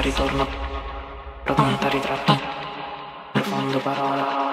ritorno, pronta ritratto, profondo parola.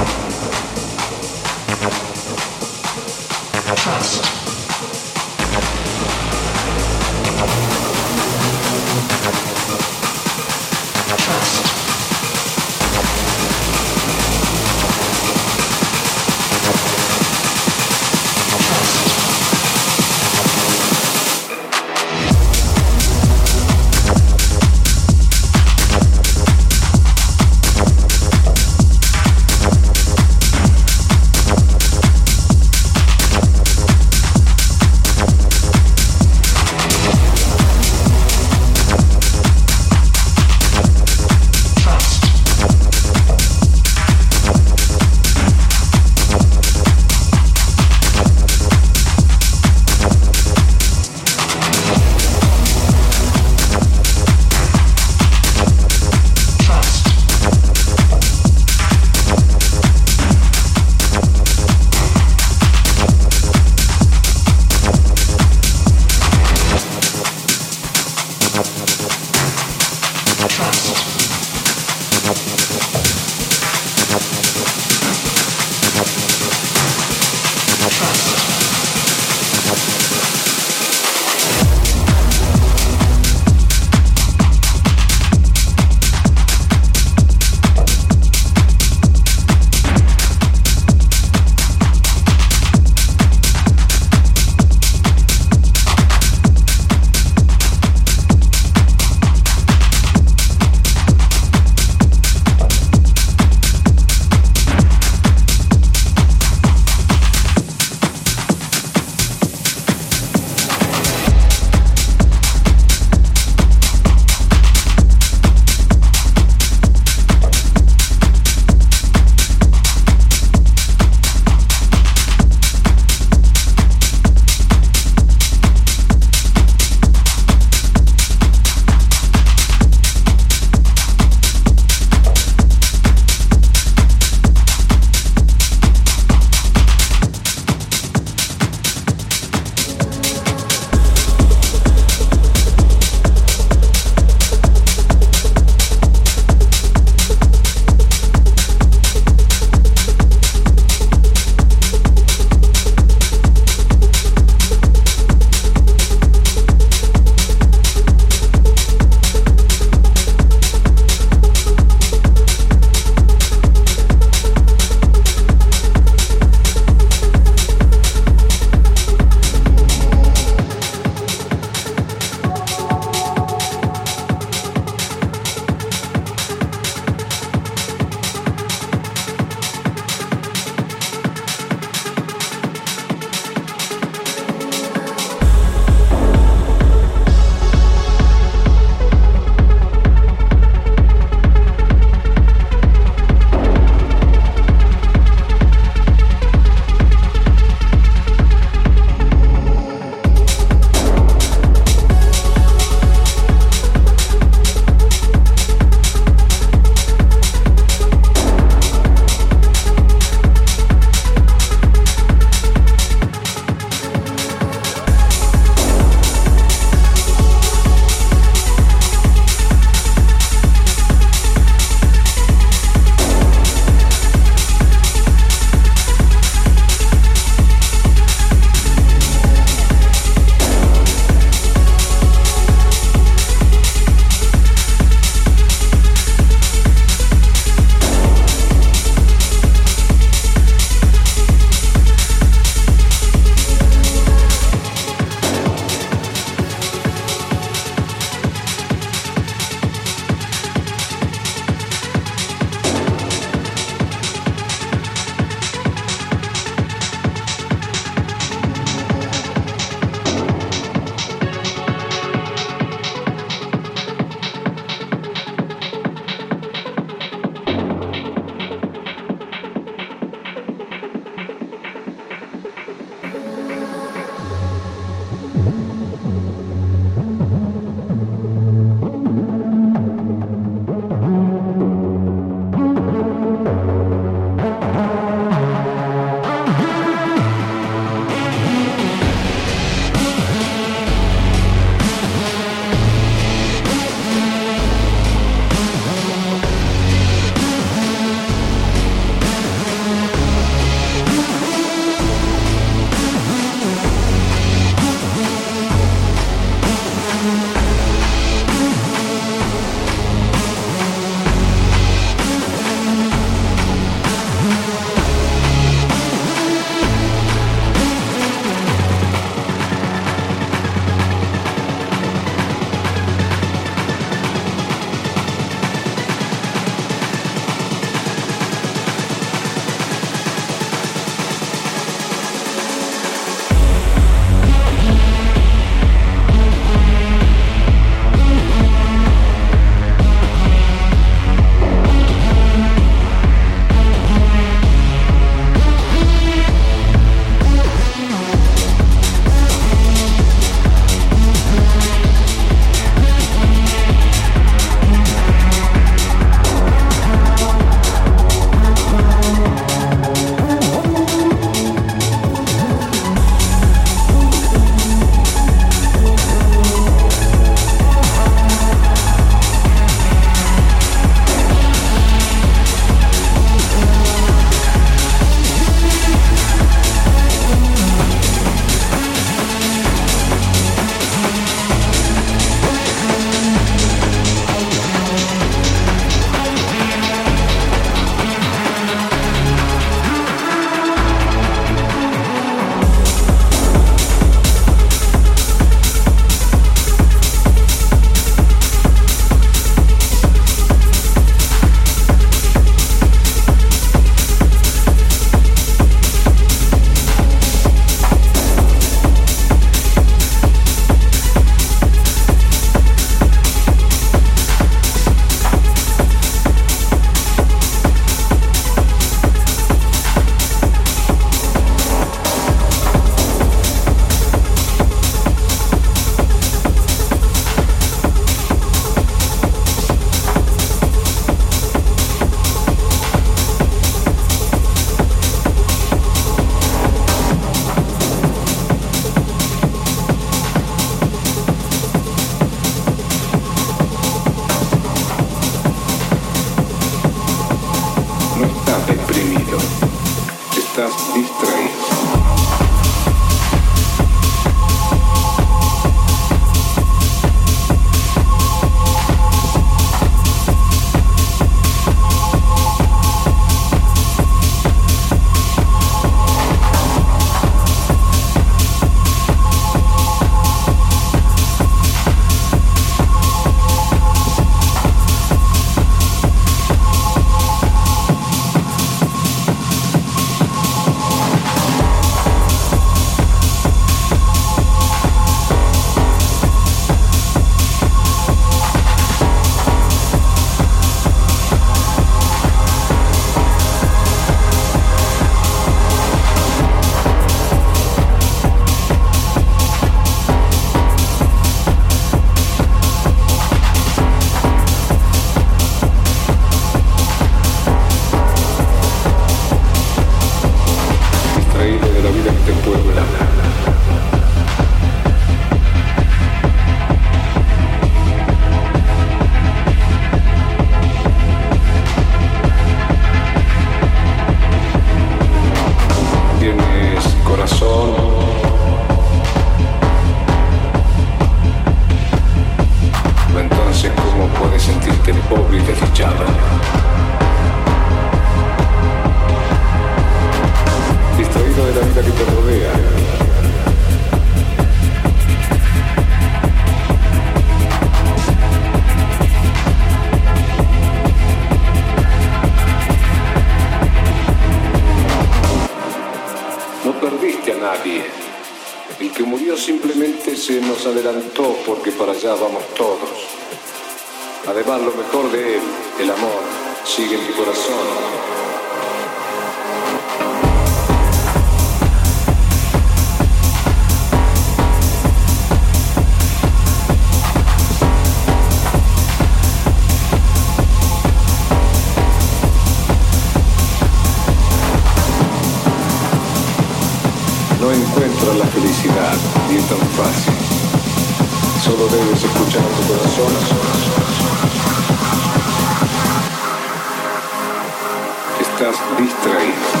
Estás distraído.